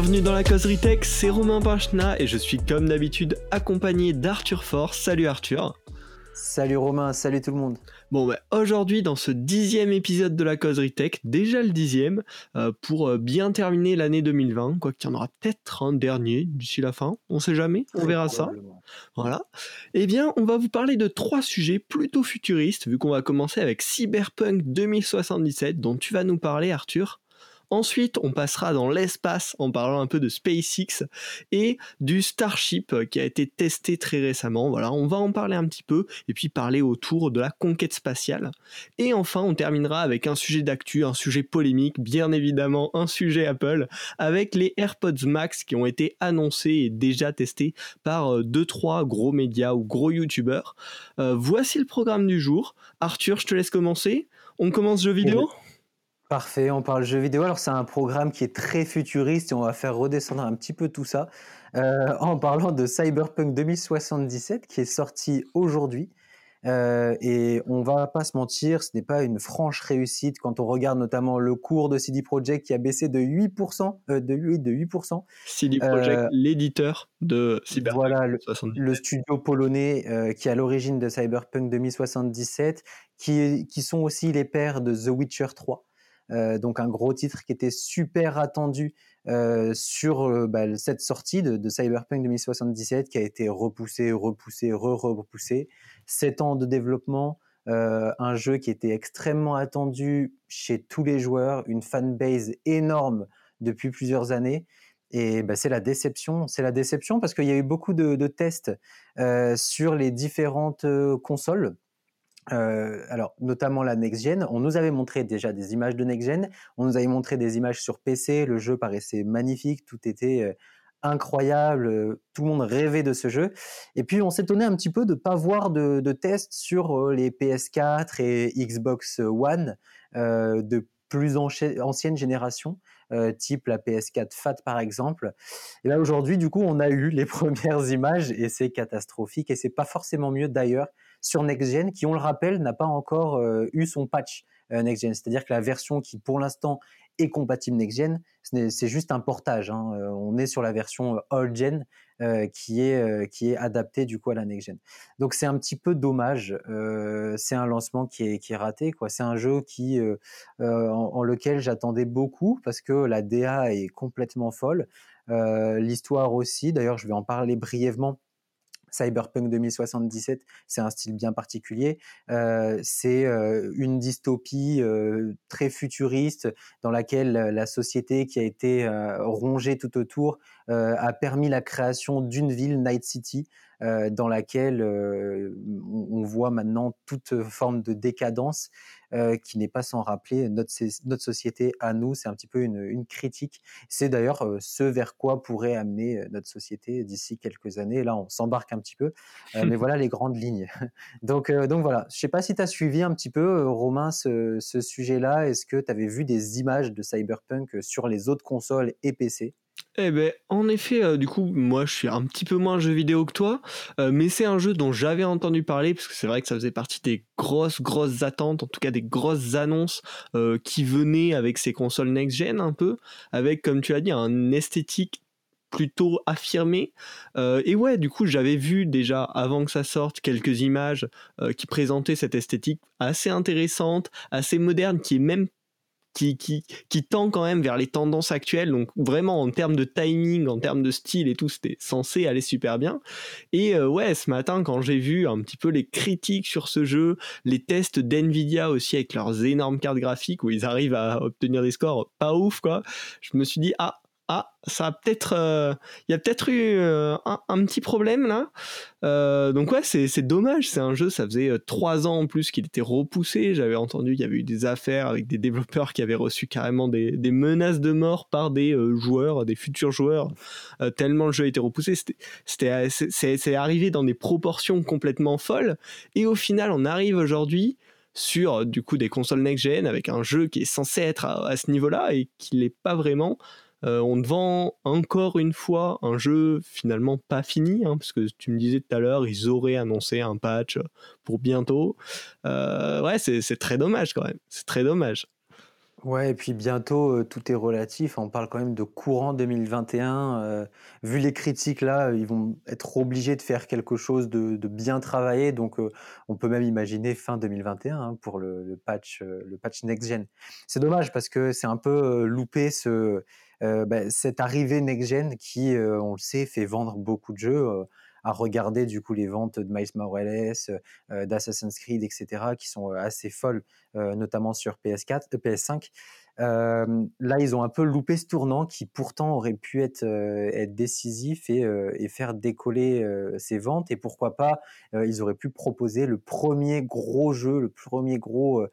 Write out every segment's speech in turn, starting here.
Bienvenue dans la causerie tech, c'est Romain Pachna et je suis comme d'habitude accompagné d'Arthur Force. Salut Arthur. Salut Romain, salut tout le monde. Bon, bah, aujourd'hui, dans ce dixième épisode de la causerie tech, déjà le dixième, euh, pour euh, bien terminer l'année 2020, quoi qu'il y en aura peut-être un dernier d'ici la fin, on sait jamais, on verra ça. Voilà. Eh bien, on va vous parler de trois sujets plutôt futuristes, vu qu'on va commencer avec Cyberpunk 2077, dont tu vas nous parler, Arthur. Ensuite, on passera dans l'espace en parlant un peu de SpaceX et du Starship qui a été testé très récemment. Voilà, on va en parler un petit peu et puis parler autour de la conquête spatiale. Et enfin, on terminera avec un sujet d'actu, un sujet polémique, bien évidemment un sujet Apple avec les AirPods Max qui ont été annoncés et déjà testés par 2-3 euh, gros médias ou gros youtubeurs. Euh, voici le programme du jour. Arthur, je te laisse commencer. On commence jeu vidéo? Parfait, on parle jeux vidéo. Alors c'est un programme qui est très futuriste et on va faire redescendre un petit peu tout ça euh, en parlant de Cyberpunk 2077 qui est sorti aujourd'hui. Euh, et on va pas se mentir, ce n'est pas une franche réussite quand on regarde notamment le cours de CD Projekt qui a baissé de 8%, euh, de, de 8%. CD Projekt, l'éditeur de Cyberpunk voilà, le, le studio polonais qui est à l'origine de Cyberpunk 2077, qui, qui sont aussi les pères de The Witcher 3. Euh, donc un gros titre qui était super attendu euh, sur euh, bah, cette sortie de, Cyberpunk 2077 qui a été repoussé, repoussé, re-repoussé. Sept ans de développement, un jeu qui était extrêmement attendu chez tous les joueurs, une fanbase énorme depuis plusieurs années. Et bah, c'est la déception. C'est la déception parce qu'il y a eu beaucoup de, de tests sur les différentes consoles. Euh, alors, notamment la next gen. On nous avait montré déjà des images de next gen. On nous avait montré des images sur PC. Le jeu paraissait magnifique. Tout était euh, incroyable. Tout le monde rêvait de ce jeu. Et puis, on s'étonnait un petit peu de ne pas voir de, tests sur euh, les PS4 et Xbox One de plus ancienne génération. type la PS4 FAT par exemple. Et là aujourd'hui, du coup, on a eu les premières images et c'est catastrophique et c'est pas forcément mieux d'ailleurs sur NextGen, qui, on le rappelle, n'a pas encore euh, eu son patch euh, NextGen. C'est-à-dire que la version qui, pour l'instant, est compatible NextGen, c'est juste un portage. Hein. Euh, on est sur la version old-gen qui, est, qui est adaptée du coup à la next-gen. Donc c'est un petit peu dommage. c'est un lancement qui est, qui est raté. C'est un jeu qui, en, lequel j'attendais beaucoup parce que la DA est complètement folle. L'histoire aussi, d'ailleurs je vais en parler brièvement Cyberpunk 2077, c'est un style bien particulier. Euh, c'est euh, une dystopie euh, très futuriste dans laquelle la société qui a été rongée tout autour a permis la création d'une ville, Night City, euh, dans laquelle euh, on, voit maintenant toute forme de décadence euh, qui n'est pas sans rappeler notre, notre société à nous. C'est un petit peu une, une critique. C'est d'ailleurs ce vers quoi pourrait amener notre société d'ici quelques années. Là, on s'embarque un petit peu, mais voilà les grandes lignes. donc, donc voilà. Je sais pas si tu as suivi un petit peu, Romain, ce, ce sujet-là. Est-ce que tu avais vu des images de Cyberpunk sur les autres consoles et PC eh ben, en effet, euh, du coup, moi, je suis un petit peu moins jeu vidéo que toi, euh, mais c'est un jeu dont j'avais entendu parler parce que c'est vrai que ça faisait partie des grosses, grosses attentes, en tout cas des grosses annonces euh, qui venaient avec ces consoles next-gen un peu, avec, comme tu as dit, un esthétique plutôt affirmé. et ouais, du coup, j'avais vu déjà avant que ça sorte quelques images qui présentaient cette esthétique assez intéressante, assez moderne, qui est même qui, tend quand même vers les tendances actuelles. Donc vraiment en termes de timing, en termes de style et tout, c'était censé aller super bien. Et euh, ouais, ce matin quand j'ai vu un petit peu les critiques sur ce jeu, les tests d'Nvidia aussi avec leurs énormes cartes graphiques où ils arrivent à obtenir des scores pas ouf quoi, je me suis dit ah ah, ça a peut-être, euh, il y a peut-être eu euh, un, petit problème là. Euh, donc ouais, c'est dommage. C'est un jeu, ça faisait trois ans en plus qu'il était repoussé. J'avais entendu qu'il y avait eu des affaires avec des développeurs qui avaient reçu carrément des, menaces de mort par des joueurs, des futurs joueurs, tellement le jeu a été repoussé. C'était, c'est arrivé dans des proportions complètement folles. Et au final, on arrive aujourd'hui sur du coup des consoles next-gen avec un jeu qui est censé être à, à ce niveau-là et qui l'est pas vraiment. Euh, on te vend encore une fois un jeu finalement pas fini, hein, parce que tu me disais tout à l'heure, ils auraient annoncé un patch pour bientôt. Euh, ouais, c'est très dommage quand même. C'est très dommage. Ouais, et puis bientôt, euh, tout est relatif. On parle quand même de courant 2021. euh, vu les critiques là, ils vont être obligés de faire quelque chose de, bien travaillé. Donc, on peut même imaginer fin 2021 hein, pour le, le patch, le patch next-gen. C'est dommage parce que c'est un peu loupé ce, bah, cette arrivée next-gen qui, on le sait, fait vendre beaucoup de jeux. à regarder du coup les ventes de Miles Morales, d'Assassin's Creed, etc., qui sont assez folles, notamment sur PS4, euh, PS5. Euh, là, ils ont un peu loupé ce tournant qui pourtant aurait pu être, décisif et, faire décoller ces ventes. Et pourquoi pas, ils auraient pu proposer le premier gros jeu, le premier gros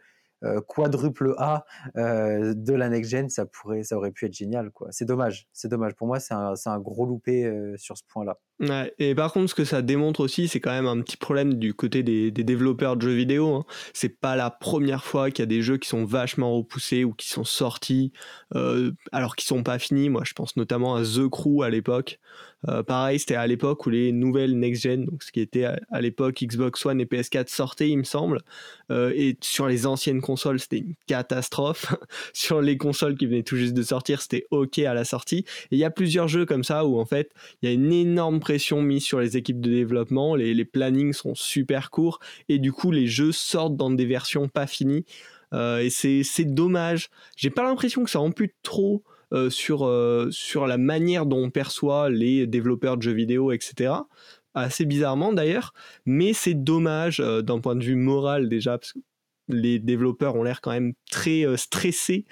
quadruple A euh, de la next gen. Ça aurait pu être génial. C'est dommage, c'est dommage. Pour moi, c'est un, c'est un gros loupé euh, sur ce point-là. Et par contre, ce que ça démontre aussi, c'est quand même un petit problème du côté des, développeurs de jeux vidéo. Hein. C'est pas la première fois qu'il y a des jeux qui sont vachement repoussés ou qui sont sortis euh, alors qu'ils sont pas finis. Moi, je pense notamment à The Crew à l'époque. Euh, pareil, c'était à l'époque où les nouvelles next-gen, donc ce qui était à, à l'époque Xbox One et PS4 sortaient, il me semble. Euh, et sur les anciennes consoles, c'était une catastrophe. sur les consoles qui venaient tout juste de sortir, c'était OK à la sortie. Et il y a plusieurs jeux comme ça où en fait, il y a une énorme pression mise sur les équipes de développement, les, plannings sont super courts et du coup les jeux sortent dans des versions pas finies. Euh, et c'est dommage. J'ai pas l'impression que ça ampute trop euh, sur, euh, sur la manière dont on perçoit les développeurs de jeux vidéo, etc. Assez bizarrement d'ailleurs, mais c'est dommage d'un point de vue moral déjà, parce que les développeurs ont l'air quand même très stressés,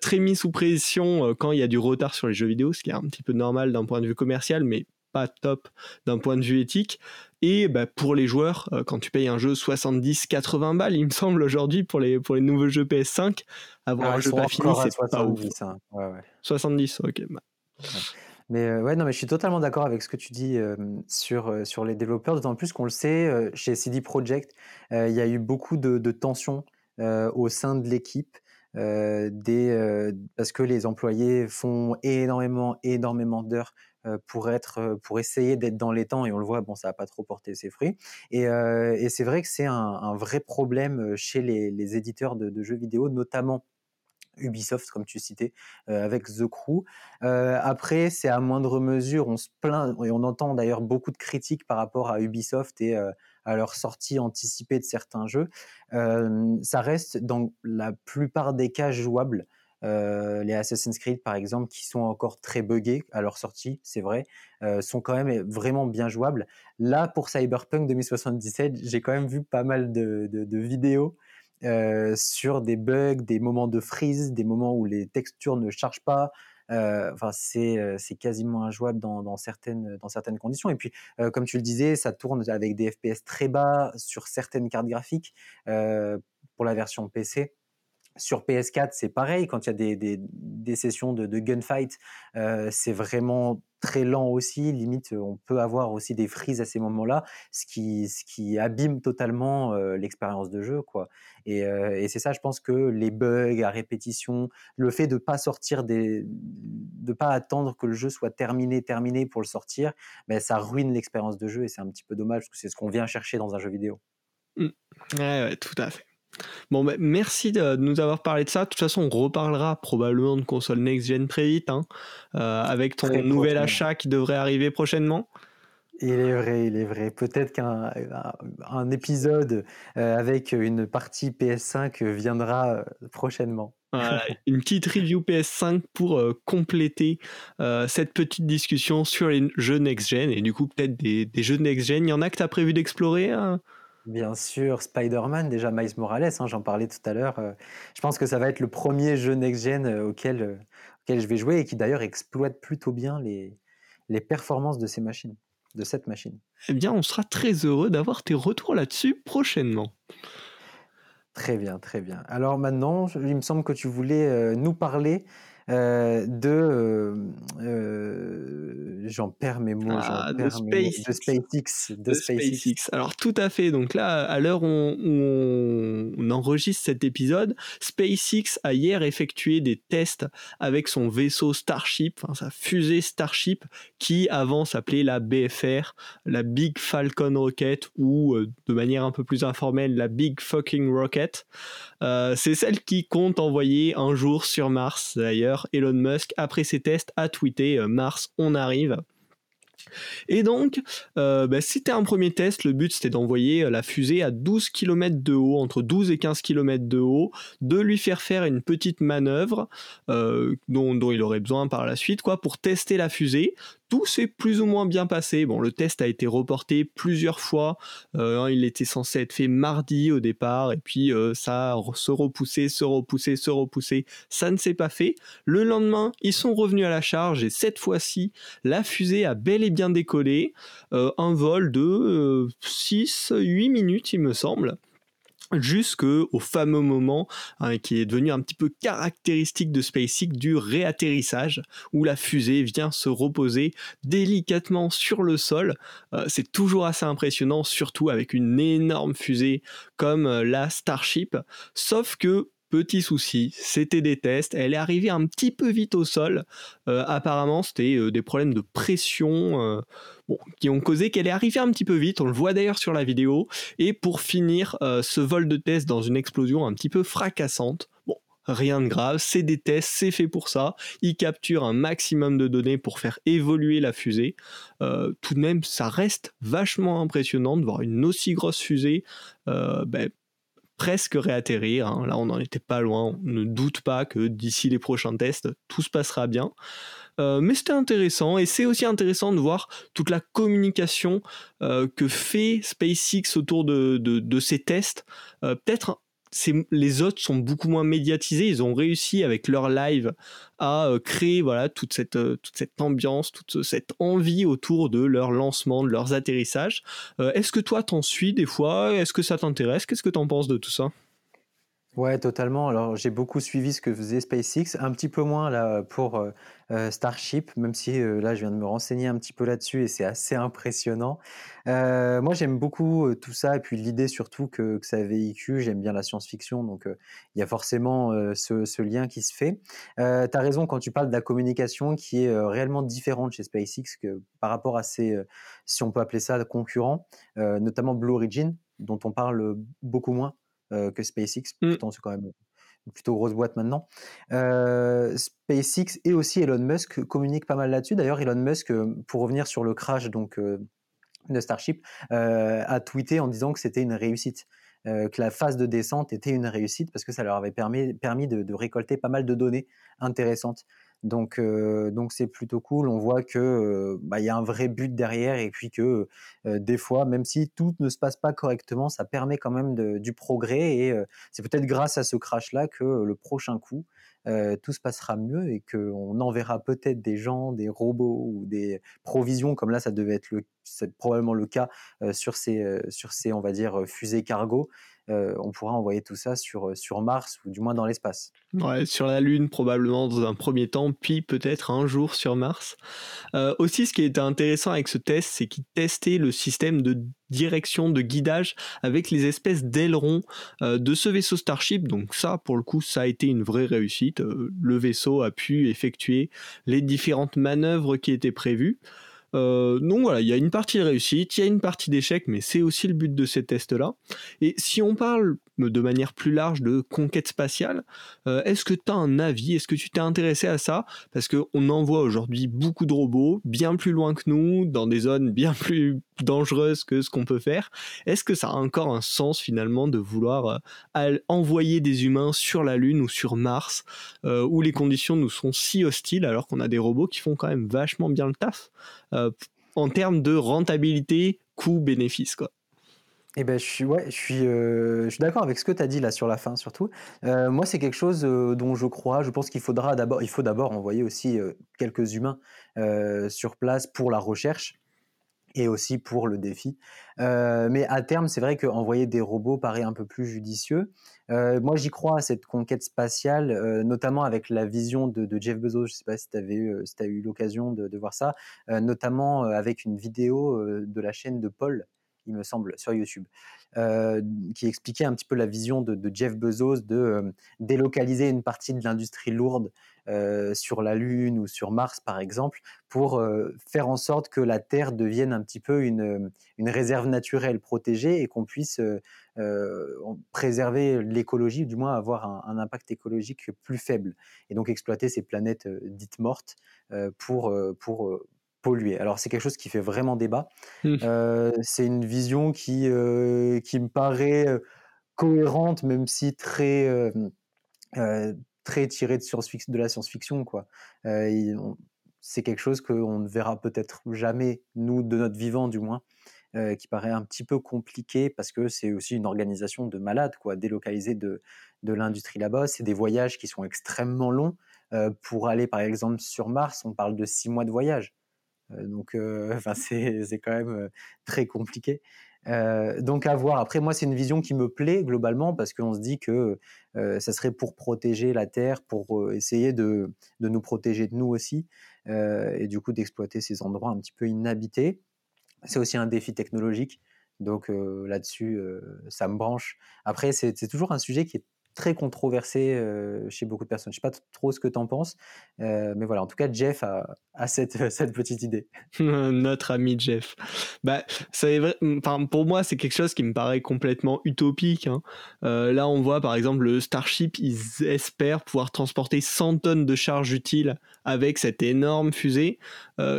très mis sous pression quand il y a du retard sur les jeux vidéo, ce qui est un petit peu normal d'un point de vue commercial, mais pas top d'un point de vue éthique. Et bah, pour les joueurs, euh, quand tu payes un jeu 70-80 balles, il me semble aujourd'hui pour les, pour les nouveaux jeux PS5, avoir Ah, un jeu pas fini, c'est pas ouf. 70, hein. Ouais, ouais. 70, ok. bah. Mais euh, ouais, non, mais je suis totalement d'accord avec ce que tu dis euh, sur, euh, sur les développeurs, d'autant plus qu'on le sait, chez CD Projekt, il y a eu beaucoup de, de tensions au sein de l'équipe. des, parce que les employés font énormément, énormément d'heures pour être, euh, pour essayer d'être dans les temps et on le voit, bon, ça n'a pas trop porté ses fruits. Et, euh, et c'est vrai que c'est un, vrai problème euh, chez les, éditeurs de, jeux vidéo, notamment Ubisoft, comme tu citais, euh, avec The Crew. Euh, après, c'est à moindre mesure, on se plaint, et on entend d'ailleurs beaucoup de critiques par rapport à Ubisoft et euh, à leur sortie anticipée de certains jeux. Euh, ça reste dans la plupart des cas jouable. Euh, les Assassin's Creed, par exemple, qui sont encore très buggés à leur sortie, c'est vrai, euh, sont quand même vraiment bien jouables. Là, pour Cyberpunk 2077, j'ai quand même vu pas mal de, vidéos euh, sur des bugs, des moments de freeze, des moments où les textures ne chargent pas. Enfin, c'est c'est quasiment injouable dans, certaines dans certaines conditions. Et puis, comme tu le disais, ça tourne avec des FPS très bas sur certaines cartes graphiques pour la version PC. Sur PS4, c'est pareil. Quand il y a des, des, sessions de, gunfight, euh, c'est vraiment très lent aussi. Limite, on peut avoir aussi des frises à ces moments-là, ce qui, ce qui abîme totalement euh, l'expérience de jeu, quoi. Et, euh, et c'est ça, je pense que les bugs à répétition, le fait de pas sortir des, de pas attendre que le jeu soit terminé, terminé pour le sortir, ben ça ruine l'expérience de jeu et c'est un petit peu dommage parce que c'est ce qu'on vient chercher dans un jeu vidéo. Ouais, ouais, tout à fait. Bon, bah, merci de nous avoir parlé de ça. De toute façon, on reparlera probablement de console next-gen très vite, hein, euh, avec ton Très nouvel prochainement. achat qui devrait arriver prochainement. Il est vrai, il est vrai. Peut-être qu'un un, un épisode euh, avec une partie PS5 viendra euh, prochainement. Voilà, une petite review PS5 pour euh, compléter euh, cette petite discussion sur les jeux next-gen et du coup peut-être des, des jeux next-gen. Il y en a que tu as prévu d'explorer hein? Bien sûr, Spider-Man, déjà Miles Morales, hein, j'en parlais tout à l'heure. euh, je pense que ça va être le premier jeu next-gen euh, auquel, euh, auquel je vais jouer et qui d'ailleurs exploite plutôt bien les, les performances de ces machines, de cette machine. Eh bien, on sera très heureux d'avoir tes retours là-dessus prochainement. Très bien, très bien. Alors maintenant, il me semble que tu voulais nous parler de j'en perds mes mots, Ah, de perds mes mots, de SpaceX. SpaceX, de De SpaceX. SpaceX. Alors tout à fait. Donc là, à l'heure où on, enregistre cet épisode, SpaceX a hier effectué des tests avec son vaisseau Starship, enfin sa fusée Starship, qui avant s'appelait la BFR, la Big Falcon Rocket, ou euh, de manière un peu plus informelle, la Big Fucking Rocket. Euh, c'est celle qui compte envoyer un jour sur Mars. D'ailleurs, Elon Musk, après ses tests, a tweeté euh, Mars, on arrive. Et donc, euh, bah, c'était un premier test. Le but, c'était d'envoyer euh, la fusée à 12 km de haut, entre 12 et 15 km de haut, de lui faire faire une petite manœuvre euh, dont il aurait besoin par la suite, quoi, pour tester la fusée. Tout s'est plus ou moins bien passé. Bon, le test a été reporté plusieurs fois. Euh, il était censé être fait mardi au départ, et puis euh, ça a se repoussé, se repoussé, se repoussé. Ça ne s'est pas fait. Le lendemain, ils sont revenus à la charge, et cette fois-ci, la fusée a bel et bien décollé. Euh, un vol de 6-8 minutes, il me semble jusqu'au fameux moment hein, qui est devenu un petit peu caractéristique de SpaceX du réatterrissage où la fusée vient se reposer délicatement sur le sol. Euh, c'est toujours assez impressionnant, surtout avec une énorme fusée comme euh, la Starship, sauf que Petit souci, c'était des tests. Elle est arrivée un petit peu vite au sol. Euh, apparemment, c'était euh, des problèmes de pression euh, qui ont causé qu'elle est arrivée un petit peu vite. On le voit d'ailleurs sur la vidéo. Et pour finir ce vol de test dans une explosion un petit peu fracassante, bon, rien de grave, c'est des tests, c'est fait pour ça. Ils capturent un maximum de données pour faire évoluer la fusée. Tout de même, ça reste vachement impressionnant de voir une aussi grosse fusée ben, presque réatterrir. hein. Là, on n'en était pas loin. On ne doute pas que d'ici les prochains tests, tout se passera bien. Euh, mais c'était intéressant et c'est aussi intéressant de voir toute la communication euh, que fait SpaceX autour de, ces tests. Euh, Peut-être les autres sont beaucoup moins médiatisés. Ils ont réussi avec leur live à euh, créer voilà toute cette euh, toute cette ambiance, toute cette envie autour de leur lancement, de leurs atterrissages. Euh, Est-ce que toi t'en suis des fois? Est-ce que ça t'intéresse? Qu'est-ce que t'en penses de tout ça? Ouais, totalement. Alors, j'ai beaucoup suivi ce que faisait SpaceX, un petit peu moins là pour euh, euh, Starship, même si euh, là, je viens de me renseigner un petit peu là-dessus et c'est assez impressionnant. Moi, j'aime beaucoup tout ça et puis l'idée surtout que, que ça véhicule. J'aime bien la science-fiction, donc il y a forcément ce, lien qui se fait. Tu as raison quand tu parles de la communication qui est réellement différente chez SpaceX par rapport à euh, si on peut appeler ça, concurrents, notamment Blue Origin, dont on parle beaucoup moins que SpaceX. Mm. Pourtant, c'est quand même une plutôt grosse boîte maintenant. Euh, SpaceX et aussi Elon Musk communiquent pas mal là-dessus. D'ailleurs, Elon Musk, euh, pour revenir sur le crash donc euh, de Starship, euh, a tweeté en disant que c'était une réussite. euh, que la phase de descente était une réussite parce que ça leur avait permis, permis de, de récolter pas mal de données intéressantes. Donc, donc c'est plutôt cool. On voit que euh, bah, y a un vrai but derrière et puis que des fois, même si tout ne se passe pas correctement, ça permet quand même du progrès et c'est peut-être grâce à ce crash-là que euh, le prochain coup, tout se passera mieux et qu'on enverra peut-être des gens, des robots ou des provisions comme là, ça devait être le, probablement le cas sur ces, sur ces, on va dire, fusées cargo. Euh, on pourra envoyer tout ça sur, euh, sur Mars ou du moins dans l'espace. Ouais, sur la Lune probablement dans un premier temps, puis peut-être un jour sur Mars. Euh, aussi, ce qui était intéressant avec ce test, c'est qu'il testait le système de direction, de guidage avec les espèces d'ailerons de ce vaisseau Starship. Donc ça, pour le coup, ça a été une vraie réussite. Le vaisseau a pu effectuer les différentes manœuvres qui étaient prévues. Euh, donc voilà, il y a une partie de réussite, il y a une partie d'échec, mais c'est aussi le but de ces tests-là. Et si on parle de manière plus large de conquête spatiale, euh, est-ce que tu as un avis? Est-ce que tu t'es intéressé à ça? Parce qu'on envoie aujourd'hui beaucoup de robots, bien plus loin que nous, dans des zones bien plus dangereuses que ce qu'on peut faire. Est-ce que ça a encore un sens finalement de vouloir euh, envoyer des humains sur la Lune ou sur Mars, euh, où les conditions nous sont si hostiles alors qu'on a des robots qui font quand même vachement bien le taf? euh, en termes de rentabilité, coût-bénéfice quoi. Eh ben, je suis, ouais, je suis, euh, suis d'accord avec ce que tu as dit là sur la fin surtout. Euh, moi, c'est quelque chose euh, dont je crois. Je pense qu'il faudra d'abord, il faut d'abord envoyer aussi euh, quelques humains euh, sur place pour la recherche. Et aussi pour le défi. Euh, mais à terme, c'est vrai qu'envoyer des robots paraît un peu plus judicieux. Euh, moi, j'y crois à cette conquête spatiale, euh, notamment avec la vision de, Jeff Bezos. Je ne sais pas si tu as eu l'occasion de, voir ça, notamment avec une vidéo de la chaîne de Paul, il me semble, sur YouTube, qui expliquait un petit peu la vision de, Jeff Bezos de délocaliser une partie de l'industrie lourde euh, sur la Lune ou sur Mars, par exemple, pour euh, faire en sorte que la Terre devienne un petit peu une, une réserve naturelle protégée et qu'on puisse euh, préserver l'écologie, du moins avoir un, impact écologique plus faible, et donc exploiter ces planètes dites mortes pour, pour polluer. Alors c'est quelque chose qui fait vraiment débat. Mmh. c'est une vision qui, qui me paraît cohérente, même si très très tiré de, science de la science-fiction. quoi. Euh, c'est quelque chose qu'on ne verra peut-être jamais, nous, de notre vivant du moins, euh, qui paraît un petit peu compliqué parce que c'est aussi une organisation de malades, quoi, délocalisée de, de l'industrie là-bas. C'est des voyages qui sont extrêmement longs. Euh, pour aller, par exemple, sur Mars, on parle de six mois de voyage. Donc, enfin, c'est quand même très compliqué. Euh, donc à voir. Après, moi, c'est une vision qui me plaît globalement parce qu'on se dit que euh, ça serait pour protéger la Terre, pour euh, essayer de, de, nous protéger de nous aussi, et du coup d'exploiter ces endroits un petit peu inhabités. C'est aussi un défi technologique. Donc là-dessus, ça me branche. Après, c'est toujours un sujet qui est très controversé chez beaucoup de personnes. Je sais pas trop ce que tu en penses, mais voilà, en tout cas, Jeff a, cette, petite idée. Notre ami Jeff. Bah, ça vrai, enfin, pour moi, c'est quelque chose qui me paraît complètement utopique. Hein. Là, on voit par exemple le Starship, ils espèrent pouvoir transporter 100 tonnes de charges utiles avec cette énorme fusée.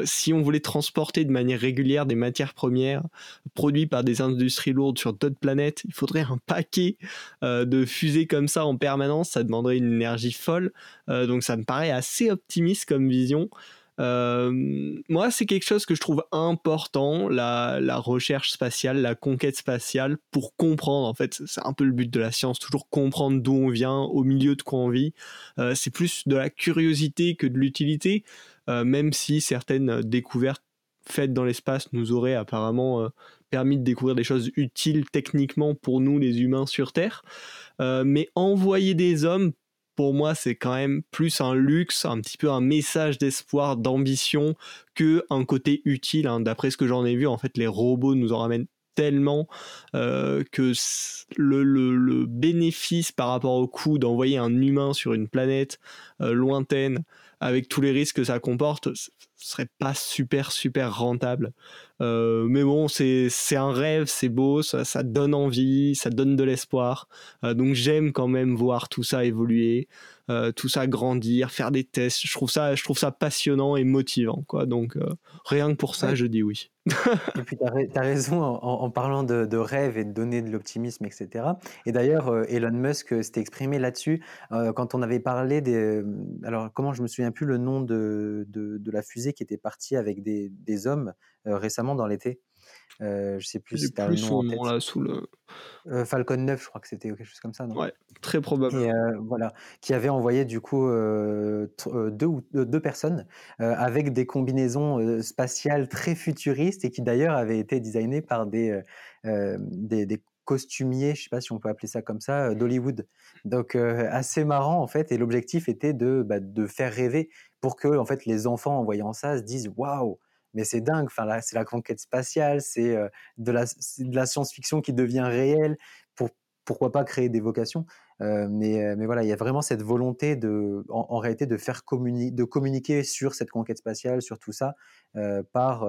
si on voulait transporter de manière régulière des matières premières produites par des industries lourdes sur d'autres planètes, il faudrait un paquet de fusées comme ça en permanence, ça demanderait une énergie folle. Euh, donc ça me paraît assez optimiste comme vision. Euh, moi, c'est quelque chose que je trouve important, la, recherche spatiale, la conquête spatiale, pour comprendre, en fait, c'est un peu le but de la science, toujours comprendre d'où on vient, au milieu de quoi on vit. Euh, c'est plus de la curiosité que de l'utilité, même si certaines découvertes faites dans l'espace nous auraient apparemment permis de découvrir des choses utiles techniquement pour nous, les humains sur Terre. Euh, mais envoyer des hommes, pour moi, c'est quand même plus un luxe, un petit peu un message d'espoir, d'ambition, que un côté utile. Hein. D'après ce que j'en ai vu, en fait, les robots nous en ramènent tellement euh, que le, bénéfice par rapport au coût d'envoyer un humain sur une planète euh, lointaine avec tous les risques que ça comporte, serait pas super super rentable. Euh, mais bon, c'est un rêve, c'est beau, ça, ça, donne envie, ça donne de l'espoir. Euh, donc j'aime quand même voir tout ça évoluer, euh, tout ça grandir, faire des tests. Je trouve ça, je trouve ça passionnant et motivant, quoi. Donc rien que pour ça, je dis oui. et puis tu as, raison en, parlant de, de, rêve et de donner de l'optimisme, etc. Et d'ailleurs, Elon Musk s'était exprimé là-dessus quand on avait parlé des. Alors, comment je me souviens plus le nom de, de, de la fusée qui était partie avec des, des hommes récemment dans l'été. Euh, je sais plus si tu as le nom, en tête. Là, sous le... Falcon 9, je crois que c'était quelque chose comme ça. Non? Ouais, très probable. voilà, qui avait envoyé du coup deux, ou, deux personnes avec des combinaisons spatiales très futuristes et qui d'ailleurs avaient été designées par des, des, des costumiers, je sais pas si on peut appeler ça comme ça, d'Hollywood. Donc assez marrant en fait. Et l'objectif était de, bah, de faire rêver pour que en fait les enfants en voyant ça se disent waouh mais c'est dingue. Enfin, c'est la conquête spatiale, c'est de la, science-fiction qui devient réelle. Pour, pourquoi pas créer des vocations mais, mais voilà, il y a vraiment cette volonté de, en, réalité, de faire de communiquer sur cette conquête spatiale, sur tout ça, par,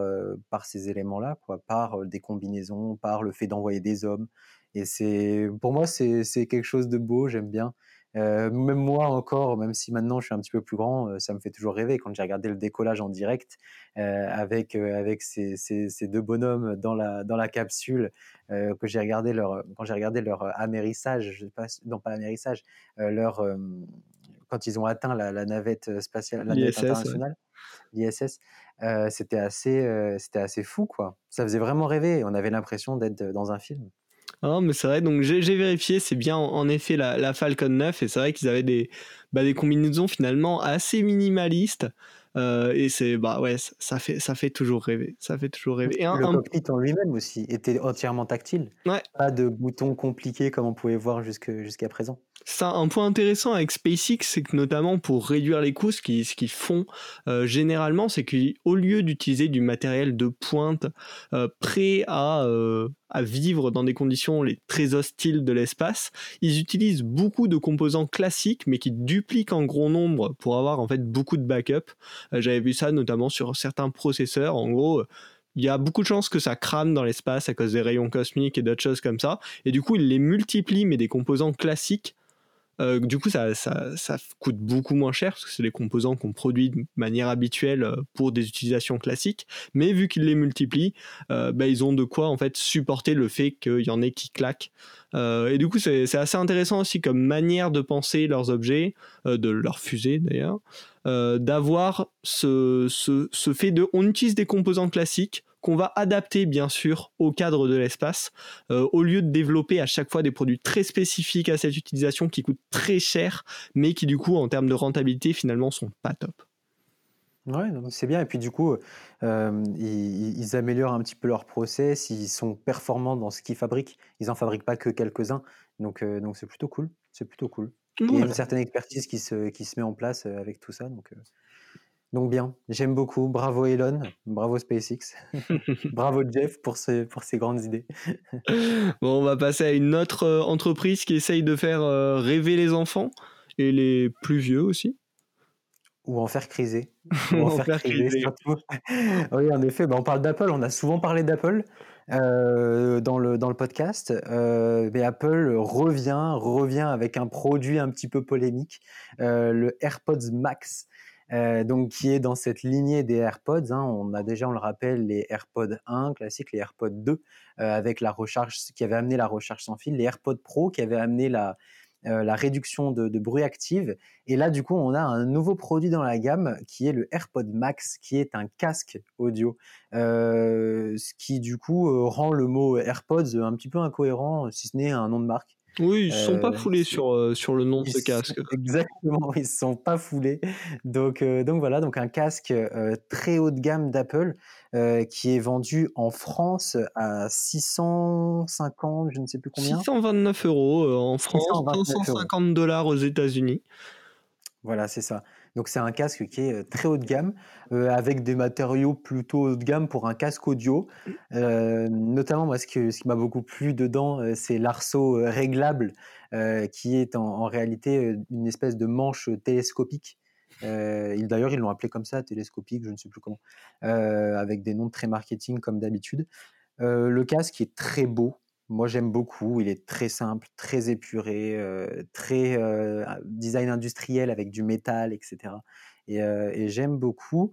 par ces éléments-là, quoi, par des combinaisons, par le fait d'envoyer des hommes. Et c'est, pour moi, c'est quelque chose de beau. J'aime bien. Euh, même moi encore, même si maintenant je suis un petit peu plus grand, euh, ça me fait toujours rêver quand j'ai regardé le décollage en direct euh, avec avec ces, ces, ces, deux bonhommes dans la dans la capsule que j'ai regardé leur quand j'ai regardé leur amérissage, je sais pas non pas amérissage, leur quand ils ont atteint la, la navette spatiale, la navette internationale, l'ISS, c'était assez c'était assez fou quoi. Ça faisait vraiment rêver. On avait l'impression d'être dans un film. Ah, mais c'est vrai, donc j'ai vérifié, c'est bien en, effet la, Falcon 9, et c'est vrai qu'ils avaient des, bah, des combinaisons finalement assez minimalistes, et c'est bah ouais, ça fait ça fait toujours rêver. Ça fait toujours rêver. Et le cockpit en lui-même aussi était entièrement tactile. Ouais. Pas de boutons compliqués comme on pouvait voir jusqu'à présent. Ça, un point intéressant avec SpaceX, c'est que notamment pour réduire les coûts, ce qu'ils font euh, généralement, c'est qu'au lieu d'utiliser du matériel de pointe euh, prêt à, euh, à vivre dans des conditions les très hostiles de l'espace, ils utilisent beaucoup de composants classiques, mais qui dupliquent en gros nombre pour avoir en fait beaucoup de backup. J'avais vu ça notamment sur certains processeurs. En gros, il y a beaucoup de chances que ça crame dans l'espace à cause des rayons cosmiques et d'autres choses comme ça. Et du coup, ils les multiplient, mais des composants classiques euh, du coup, ça, coûte beaucoup moins cher parce que c'est des composants qu'on produit de manière habituelle euh, pour des utilisations classiques. Mais vu qu'ils les multiplient, euh, bah, ils ont de quoi en fait supporter le fait qu'il y en ait qui claquent. et du coup, c'est assez intéressant aussi comme manière de penser leurs objets, de leurs fusées d'ailleurs, d'avoir ce, ce fait de, on utilise des composants classiques qu'on va adapter bien sûr au cadre de l'espace, euh, au lieu de développer à chaque fois des produits très spécifiques à cette utilisation qui coûtent très cher, mais qui du coup en termes de rentabilité finalement sont pas top. Ouais, c'est bien. Et puis du coup, euh, ils, améliorent un petit peu leur process, ils sont performants dans ce qu'ils fabriquent. Ils n'en fabriquent pas que quelques-uns. Donc euh, donc c'est plutôt cool. C'est plutôt cool. Il y a une certaine expertise qui se, qui se met en place avec tout ça. Donc donc bien, j'aime beaucoup. Bravo Elon, bravo SpaceX, bravo Jeff pour, ces, pour ces grandes idées. bon, on va passer à une autre euh, entreprise qui essaye de faire euh, rêver les enfants et les plus vieux aussi. Ou en faire criser. Ou en, faire, criser, oui, en effet, bah, on parle d'Apple, on a souvent parlé d'Apple. Euh, dans, le, dans le podcast, mais Apple revient, revient avec un produit un petit peu polémique, le AirPods Max. Euh, donc qui est dans cette lignée des AirPods. Hein. On a déjà, on le rappelle, les AirPods 1 classiques, les AirPods 2 euh, avec la recharge, qui avait amené la recharge sans fil, les AirPods Pro qui avaient amené la, euh, réduction de, bruit active. Et là, du coup, on a un nouveau produit dans la gamme qui est le AirPod Max, qui est un casque audio, ce qui du coup rend le mot AirPods un petit peu incohérent, si ce n'est un nom de marque. Oui, ils ne sont pas euh, foulés sur, euh, sur le nom de ce casque. exactement, ils ne sont pas foulés. Donc, euh, donc voilà, donc un casque très haut de gamme d'Apple qui est vendu en France à 650, je ne sais plus combien. 629 euros en France, 550 dollars aux États-Unis. Voilà, c'est ça. Donc c'est un casque qui est très haut de gamme, avec des matériaux plutôt haut de gamme pour un casque audio. Mmh. notamment, moi, ce, ce qui m'a beaucoup plu dedans, c'est l'arceau réglable, qui est en, réalité une espèce de manche télescopique. D'ailleurs, ils l'ont appelé comme ça, télescopique, je ne sais plus comment, avec des noms très marketing comme d'habitude. le casque est très beau, moi, j'aime beaucoup. Il est très simple, très épuré, euh, très euh, design industriel avec du métal, etc. Euh, et, j'aime beaucoup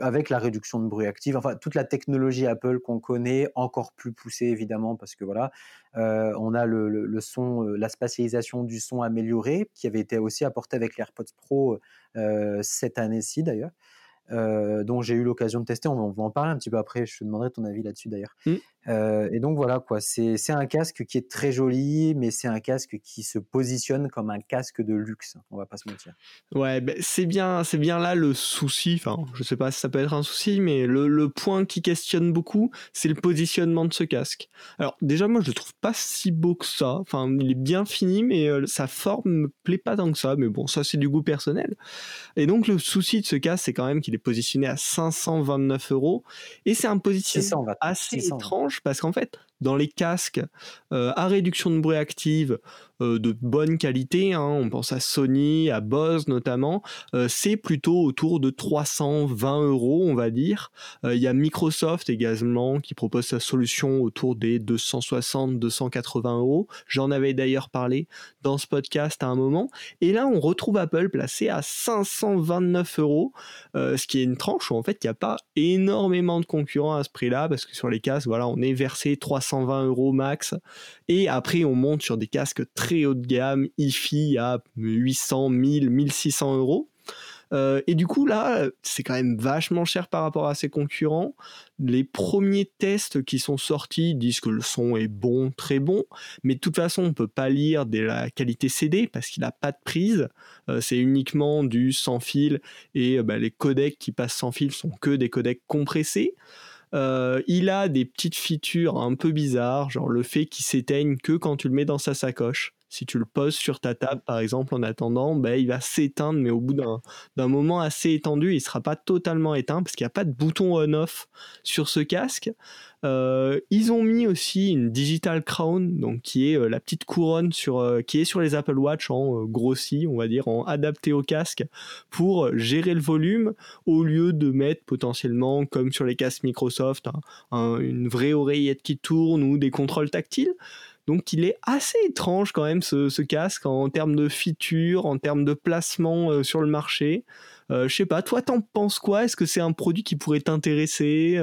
avec la réduction de bruit actif. Enfin, toute la technologie Apple qu'on connaît, encore plus poussée évidemment, parce que voilà, on a le, son, la spatialisation du son améliorée, qui avait été aussi apportée avec l'AirPods Pro cette année-ci d'ailleurs. Dont j'ai eu l'occasion de tester. On va, en parler un petit peu après. Je te demanderai ton avis là-dessus d'ailleurs. Mmh. Euh, et donc voilà quoi, c'est un casque qui est très joli, mais c'est un casque qui se positionne comme un casque de luxe. On va pas se mentir. Ouais, ben c'est bien, c'est bien là le souci. Enfin, je sais pas si ça peut être un souci, mais le, le point qui questionne beaucoup, c'est le positionnement de ce casque. Alors déjà, moi je le trouve pas si beau que ça. Enfin, il est bien fini, mais euh, sa forme me plaît pas tant que ça. Mais bon, ça c'est du goût personnel. Et donc le souci de ce casque, c'est quand même qu'il est positionné à 529 euros, et c'est un positionnement assez étrange parce qu'en fait, dans les casques euh, à réduction de bruit active euh, de bonne qualité, hein, on pense à Sony, à Bose notamment, euh, c'est plutôt autour de 320 euros, on va dire. Il y a Microsoft également qui propose sa solution autour des 260-280 euros. J'en avais d'ailleurs parlé dans ce podcast à un moment. Et là, on retrouve Apple placé à 529 euros, ce qui est une tranche où en fait il n'y a pas énormément de concurrents à ce prix-là, parce que sur les casques, voilà, on est versé 300 120 euros max. Et après, on monte sur des casques très haut de gamme, IFI à 800, 1000, 1600 euros. Euh, et du coup, là, c'est quand même vachement cher par rapport à ses concurrents. Les premiers tests qui sont sortis disent que le son est bon, très bon, mais de toute façon, on peut pas lire de la qualité CD parce qu'il n'a pas de prise. Euh, c'est uniquement du sans fil et bah, les codecs qui passent sans fil sont que des codecs compressés. Euh, il a des petites features un peu bizarres, genre le fait qu'il s'éteigne que quand tu le mets dans sa sacoche. Si tu le poses sur ta table, par exemple, en attendant, ben, il va s'éteindre, mais au bout d'un moment assez étendu, il ne sera pas totalement éteint parce qu'il n'y a pas de bouton on-off sur ce casque. Euh, ils ont mis aussi une digital crown, donc qui est euh, la petite couronne sur, euh, qui est sur les Apple Watch en grossi, on va dire, en adapté au casque pour gérer le volume au lieu de mettre potentiellement, comme sur les casques Microsoft, une vraie oreillette qui tourne ou des contrôles tactiles. Donc il est assez étrange quand même ce, casque en termes de features, en termes de placement sur le marché. je sais pas, toi t'en penses quoi? Est-ce que c'est un produit qui pourrait t'intéresser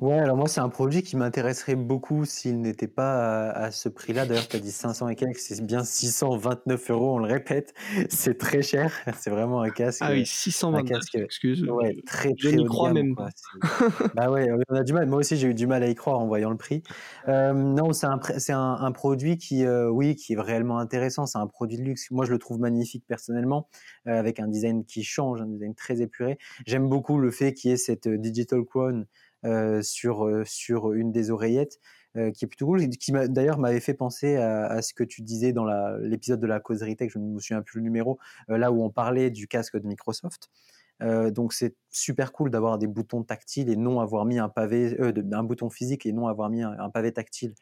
Ouais, alors moi, c'est un produit qui m'intéresserait beaucoup s'il n'était pas à, ce prix-là. D'ailleurs, tu as dit 500 et quelques, c'est bien 629 euros, on le répète. C'est très cher. C'est vraiment un casque. Ah oui, 629, excuse. Ouais, très, Je n'y crois même pas. bah ouais, on a du mal. Moi aussi, j'ai eu du mal à y croire en voyant le prix. Euh, non, c'est un, produit qui, euh, oui, qui est réellement intéressant. C'est un produit de luxe. Moi, je le trouve magnifique personnellement, euh, avec un design qui change, un design très épuré. J'aime beaucoup le fait qu'il y ait cette Digital Crown euh, sur, euh, sur une des oreillettes. Euh, qui est plutôt cool, qui d'ailleurs m'avait fait penser à, ce que tu disais dans l'épisode de la causerie tech, je ne me souviens plus le numéro, là où on parlait du casque de Microsoft. donc c'est super cool d'avoir des boutons tactiles et non avoir mis un pavé, un bouton physique et non avoir mis un, pavé tactile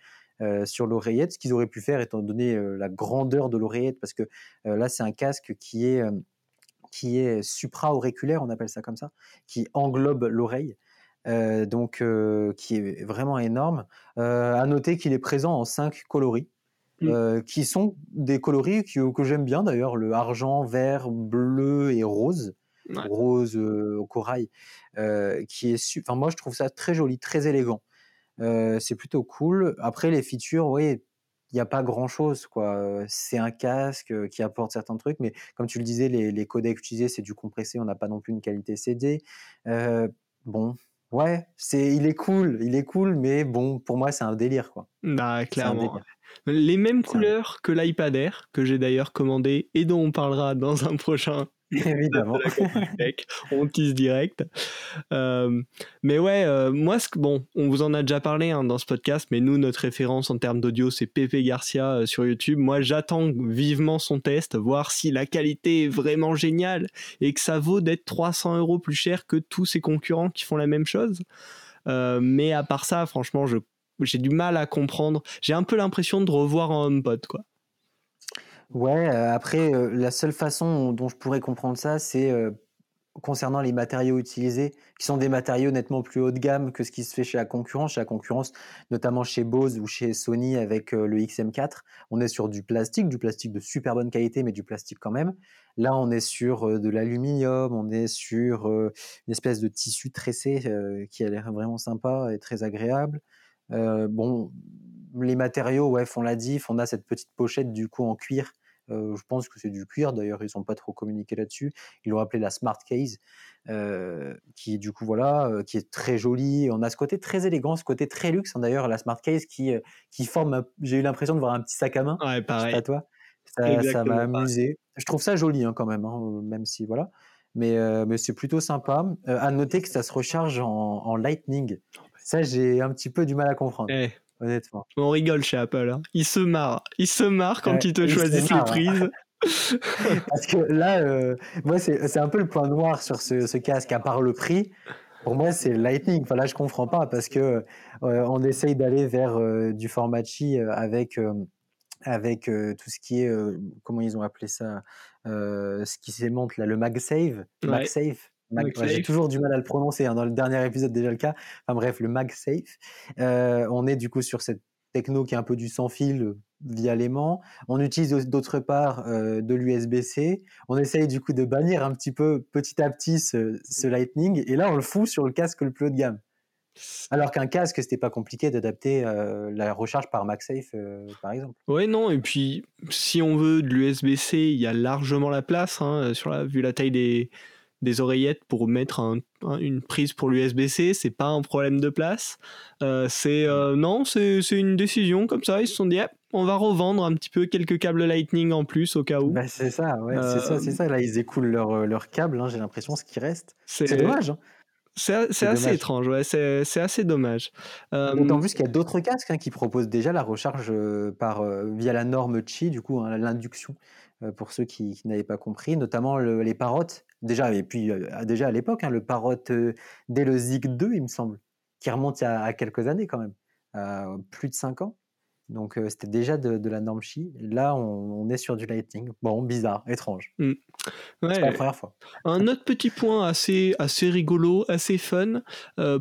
sur l'oreillette, ce qu'ils auraient pu faire étant donné la grandeur de l'oreillette, parce que là c'est un casque qui est qui est supra-auriculaire, on appelle ça comme ça, qui englobe l'oreille. Euh, donc euh, qui est vraiment énorme. Euh, à noter qu'il est présent en cinq coloris. Mmh. qui sont des coloris que j'aime bien d'ailleurs, le argent, vert, bleu et rose, rose au corail, qui est, enfin moi je trouve ça très joli, très élégant. c'est plutôt cool. Après les features, oui, il n'y a pas grand chose quoi. C'est un casque qui apporte certains trucs, mais comme tu le disais, les, les codecs utilisés c'est du compressé, on n'a pas non plus une qualité CD. bon, Ouais, c'est, il est cool, il est cool, mais bon, pour moi, c'est un délire, quoi. Bah, clairement. Les mêmes couleurs que l'iPad Air, que j'ai d'ailleurs commandé et dont on parlera dans un prochain Évidemment. on tease direct. Euh, mais ouais, euh, moi, ce, bon, on vous en a déjà parlé hein, dans ce podcast, mais nous, notre référence en termes d'audio, c'est Pepe Garcia euh, sur YouTube. Moi, j'attends vivement son test, voir si la qualité est vraiment géniale et que ça vaut d'être 300 euros plus cher que tous ses concurrents qui font la même chose. mais à part ça, franchement, j'ai du mal à comprendre. J'ai un peu l'impression de revoir un HomePod, quoi. Ouais, euh, après, euh, la seule façon dont je pourrais comprendre ça, c'est euh, concernant les matériaux utilisés, qui sont des matériaux nettement plus haut de gamme que ce qui se fait chez la concurrence. Chez la concurrence, notamment chez Bose ou chez Sony avec le XM4, on est sur du plastique, du plastique de super bonne qualité, mais du plastique quand même. Là, on est sur de l'aluminium, on est sur une espèce de tissu tressé qui a l'air vraiment sympa et très agréable. bon, les matériaux, ouais, font la diff. On a cette petite pochette du coup en cuir. Euh, je pense que c'est du cuir. D'ailleurs, ils n'ont pas trop communiqué là-dessus. Ils l'ont appelé la Smart Case, euh, qui du coup voilà, euh, qui est très jolie. On a ce côté très élégant, ce côté très luxe. Hein, d'ailleurs, la Smart Case qui qui forme. J'ai eu l'impression de voir un petit sac à main. Ouais, pareil. à toi. Ça m'a amusé. Je trouve ça joli hein, quand même, hein, même si voilà. Mais, mais c'est plutôt sympa. à noter que ça se recharge en, Lightning. Ça, j'ai un petit peu du mal à comprendre. Eh, honnêtement. On rigole chez Apple. Hein. Ils se marrent. Ils se marrent quand ils te choisissent les prises. Parce que là, euh, moi, c'est un peu le point noir sur ce, casque, à part le prix. Pour moi, c'est Lightning. Enfin, là, je comprends pas parce que euh, on essaye d'aller vers euh, du format Qi avec avec tout ce qui est comment ils ont appelé ça, ce qui s'émonte là, le MagSafe, MagSafe. J'ai toujours du mal à le prononcer. Hein, dans le dernier épisode, déjà le cas. Enfin bref, le MagSafe. Euh, on est du coup sur cette techno qui est un peu du sans fil euh, via l'aimant. On utilise d'autre part euh, de l'USB-C. On essaye du coup de bannir un petit peu petit à petit ce, Lightning. Et là, on le fout sur le casque le plus haut de gamme. Alors qu'un casque, c'était pas compliqué d'adapter la recharge par MagSafe, par exemple. Ouais, non, et puis si on veut de l'USB-C, il y a largement la place, hein, sur la, vu la taille des, des oreillettes pour mettre une prise pour l'USB-C, c'est pas un problème de place. c'est non, c'est une décision comme ça. Ils se sont dit, on va revendre un petit peu quelques câbles Lightning en plus au cas où. Bah, c'est ça, ouais, c'est ça, c'est ça. Là, ils écoulent leurs leur câbles. Hein, j'ai l'impression ce qui reste. C'est dommage. Hein. C'est assez étrange, ouais, c'est assez dommage. D'autant plus qu'il y a d'autres casques hein, qui proposent déjà la recharge par, via la norme Qi, du coup, l'induction, pour ceux qui, n'avaient pas compris, notamment les parottes. Déjà, et puis déjà à l'époque, hein, le parotte dès le Zig 2, il me semble, qui remonte à, à quelques années quand même, plus de 5 ans. Donc c'était déjà de, la norme Chi. Là, on, est sur du Lightning. Bon, bizarre, étrange. Mmh. c'est la première fois. Un autre petit point assez, assez rigolo, assez fun.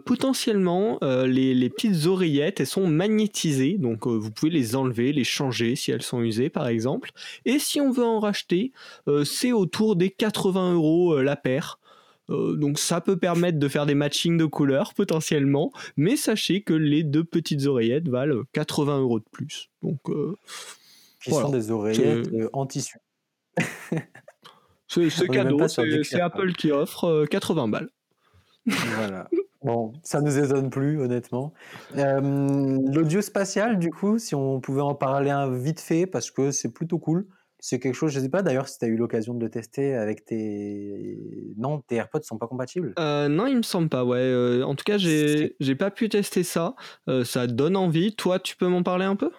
potentiellement, les, les, petites oreillettes, elles sont magnétisées. Donc vous pouvez les enlever, les changer si elles sont usées, par exemple. Et si on veut en racheter, c'est autour des 80 euros la paire. Euh, donc ça peut permettre de faire des matchings de couleurs potentiellement, mais sachez que les deux petites oreillettes valent 80 euros de plus. Donc, euh, qui sont des oreillettes euh, en tissu. c'est cadeau, c'est Apple qui offre 80 balles. Voilà. Bon, ça nous étonne plus, honnêtement. L'audio spatial, du coup, si on pouvait en parler un vite fait, parce que c'est plutôt cool. C'est quelque chose, je sais pas d'ailleurs si tu as eu l'occasion de le tester avec tes. Non, tes AirPods sont pas compatibles euh, Non, il me semble pas, ouais. Euh, en tout cas, j'ai pas pu tester ça. Euh, ça donne envie. Toi, tu peux m'en parler un peu?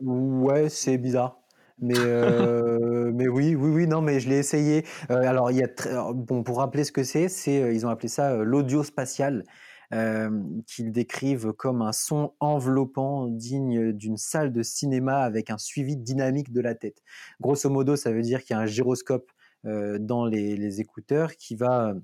Ouais, c'est bizarre. Mais, mais oui, oui, oui, non, mais je l'ai essayé. alors, il y a bon, pour rappeler ce que c'est, c'est ils ont appelé ça l'audio spatial qu'ils décrivent comme un son enveloppant digne d'une salle de cinéma avec un suivi dynamique de la tête. Grosso modo, ça veut dire qu'il y a un gyroscope dans les, écouteurs qui va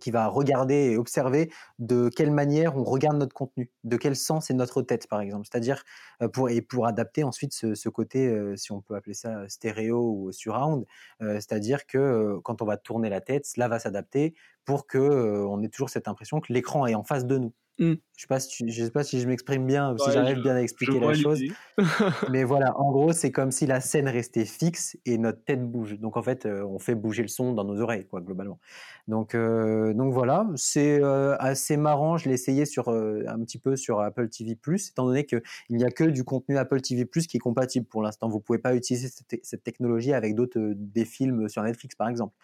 qui va regarder et observer de quelle manière on regarde notre contenu, de quel sens est notre tête, par exemple. C'est-à-dire, pour, et pour adapter ensuite ce, côté, si on peut appeler ça stéréo ou surround, c'est-à-dire que quand on va tourner la tête, cela va s'adapter pour que on ait toujours cette impression que l'écran est en face de nous. Mmh. Je ne sais, sais, pas si je m'exprime bien, si j'arrive bien à expliquer la chose. mais voilà, en gros, c'est comme si la scène restait fixe et notre tête bouge. Donc en fait, on fait bouger le son dans nos oreilles, quoi, globalement. Donc, donc voilà, c'est assez marrant. Je l'ai essayé sur, un petit peu sur Apple TV+, étant donné qu'il n'y a que du contenu Apple TV+, qui est compatible pour l'instant. Vous ne pouvez pas utiliser cette, cette technologie avec d'autres, des films sur Netflix, par exemple.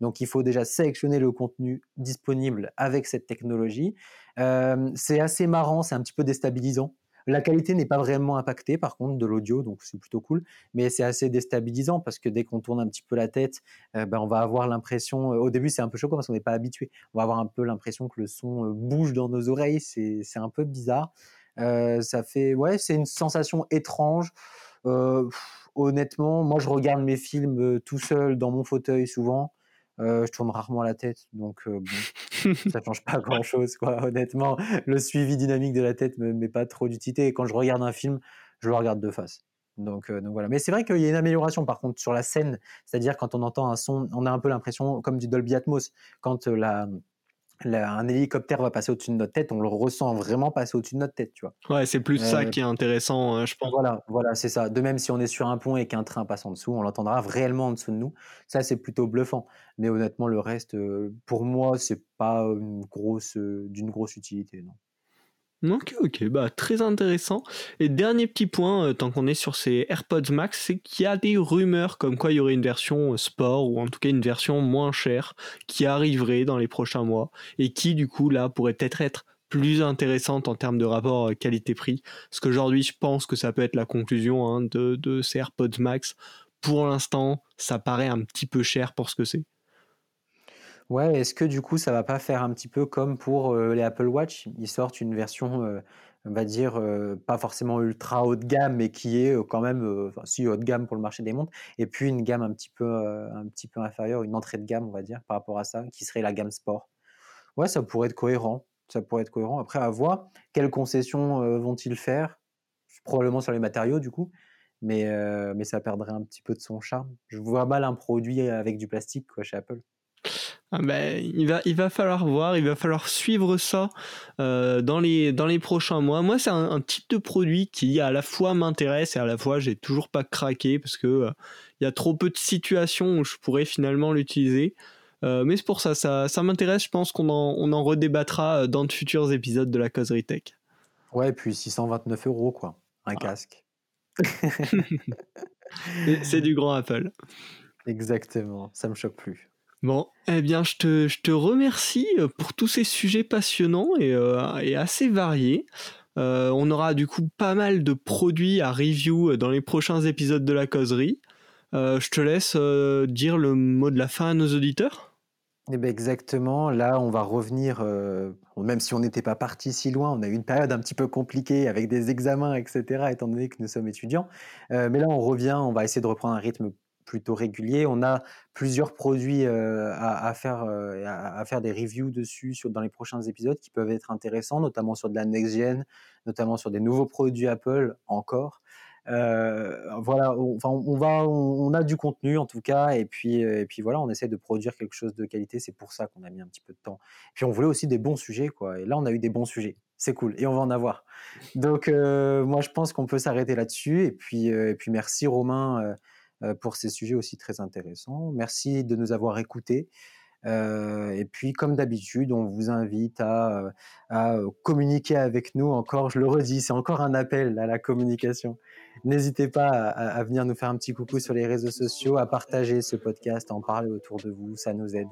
Donc il faut déjà sélectionner le contenu disponible avec cette technologie. Euh, c'est assez marrant, c'est un petit peu déstabilisant. La qualité n'est pas vraiment impactée par contre de l'audio, donc c'est plutôt cool, mais c'est assez déstabilisant parce que dès qu'on tourne un petit peu la tête, euh, ben, on va avoir l'impression, euh, au début c'est un peu choquant parce qu'on n'est pas habitué, on va avoir un peu l'impression que le son bouge dans nos oreilles, c'est un peu bizarre. ça fait, ouais, c'est une sensation étrange. honnêtement, moi je regarde mes films tout seul dans mon fauteuil souvent. Euh, je tourne rarement la tête, donc euh, bon, ça change pas grand-chose, quoi. Honnêtement, le suivi dynamique de la tête me met pas trop d'utilité. Et quand je regarde un film, je le regarde de face. Donc, euh, donc voilà. Mais c'est vrai qu'il y a une amélioration, par contre, sur la scène. C'est-à-dire quand on entend un son, on a un peu l'impression comme du Dolby Atmos. Quand la un hélicoptère va passer au-dessus de notre tête, on le ressent vraiment passer au-dessus de notre tête, tu vois. Ouais, c'est plus ça euh, qui est intéressant, hein, je pense. Voilà, voilà, c'est ça. De même, si on est sur un pont et qu'un train passe en dessous, on l'entendra réellement en dessous de nous. Ça, c'est plutôt bluffant. Mais honnêtement, le reste, euh, pour moi, c'est pas une grosse, euh, d'une grosse utilité, non. Ok, ok, bah très intéressant. Et dernier petit point, euh, tant qu'on est sur ces AirPods Max, c'est qu'il y a des rumeurs comme quoi il y aurait une version euh, sport ou en tout cas une version moins chère qui arriverait dans les prochains mois et qui du coup là pourrait peut-être être plus intéressante en termes de rapport euh, qualité-prix. Parce qu'aujourd'hui, je pense que ça peut être la conclusion hein, de, de ces AirPods Max. Pour l'instant, ça paraît un petit peu cher pour ce que c'est. Ouais, est-ce que du coup, ça va pas faire un petit peu comme pour les Apple Watch? Ils sortent une version, on va dire, pas forcément ultra haut de gamme, mais qui est quand même, enfin, haut de gamme pour le marché des montres, et puis une gamme un petit peu, un petit peu inférieure, une entrée de gamme, on va dire, par rapport à ça, qui serait la gamme sport. Ouais, ça pourrait être cohérent. Ça pourrait être cohérent. Après, à voir quelles concessions vont-ils faire? Probablement sur les matériaux, du coup, mais, mais ça perdrait un petit peu de son charme. Je vois mal un produit avec du plastique, quoi, chez Apple. Ah ben, il, va, il va falloir voir, il va falloir suivre ça euh, dans, les, dans les prochains mois. Moi, c'est un, type de produit qui à la fois m'intéresse et à la fois j'ai toujours pas craqué parce que euh, il y a trop peu de situations où je pourrais finalement l'utiliser. Euh, mais c'est pour ça, ça, ça m'intéresse. Je pense qu'on en, on en redébattra dans de futurs épisodes de la causerie tech. Ouais, et puis 629 euros, quoi. Un casque. c'est du grand Apple. Exactement, ça me choque plus. Bon, eh bien, je te, je te remercie euh, pour tous ces sujets passionnants et, euh, et assez variés. Euh, on aura du coup pas mal de produits à review dans les prochains épisodes de la causerie. je te laisse dire le mot de la fin à nos auditeurs. Eh ben exactement. Là, on va revenir, même si on n'était pas parti si loin, on a eu une période un petit peu compliquée avec des examens, etc., étant donné que nous sommes étudiants. mais là, on revient, on va essayer de reprendre un rythme plutôt régulier. On a plusieurs produits à, faire, à, faire des reviews dessus dans les prochains épisodes qui peuvent être intéressants, notamment sur de la next-gen, notamment sur des nouveaux produits Apple encore. voilà, on, enfin, on va, on, a du contenu en tout cas, et puis, et puis voilà, on essaie de produire quelque chose de qualité. C'est pour ça qu'on a mis un petit peu de temps. puis on voulait aussi des bons sujets, quoi. Et là, on a eu des bons sujets. C'est cool, et on va en avoir. Donc, moi, je pense qu'on peut s'arrêter là-dessus. Et puis, et puis, merci Romain pour ces sujets aussi très intéressants. Merci de nous avoir écoutés. Euh, et puis, comme d'habitude, on vous invite à, euh, communiquer avec nous. Encore, je le redis, c'est encore un appel à la communication. N'hésitez pas à, venir nous faire un petit coucou sur les réseaux sociaux, à partager ce podcast, à en parler autour de vous. Ça nous aide.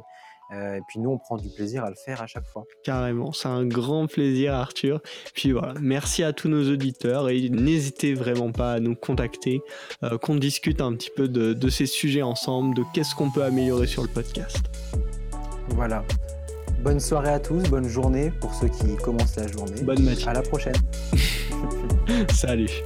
Euh, et puis nous, on prend du plaisir à le faire à chaque fois. Carrément, c'est un grand plaisir, Arthur. Puis voilà, merci à tous nos auditeurs et n'hésitez vraiment pas à nous contacter, euh, qu'on discute un petit peu de, ces sujets ensemble, de qu'est-ce qu'on peut améliorer sur le podcast. Voilà. Bonne soirée à tous, bonne journée pour ceux qui commencent la journée. Bonne matinée. À la prochaine. Salut.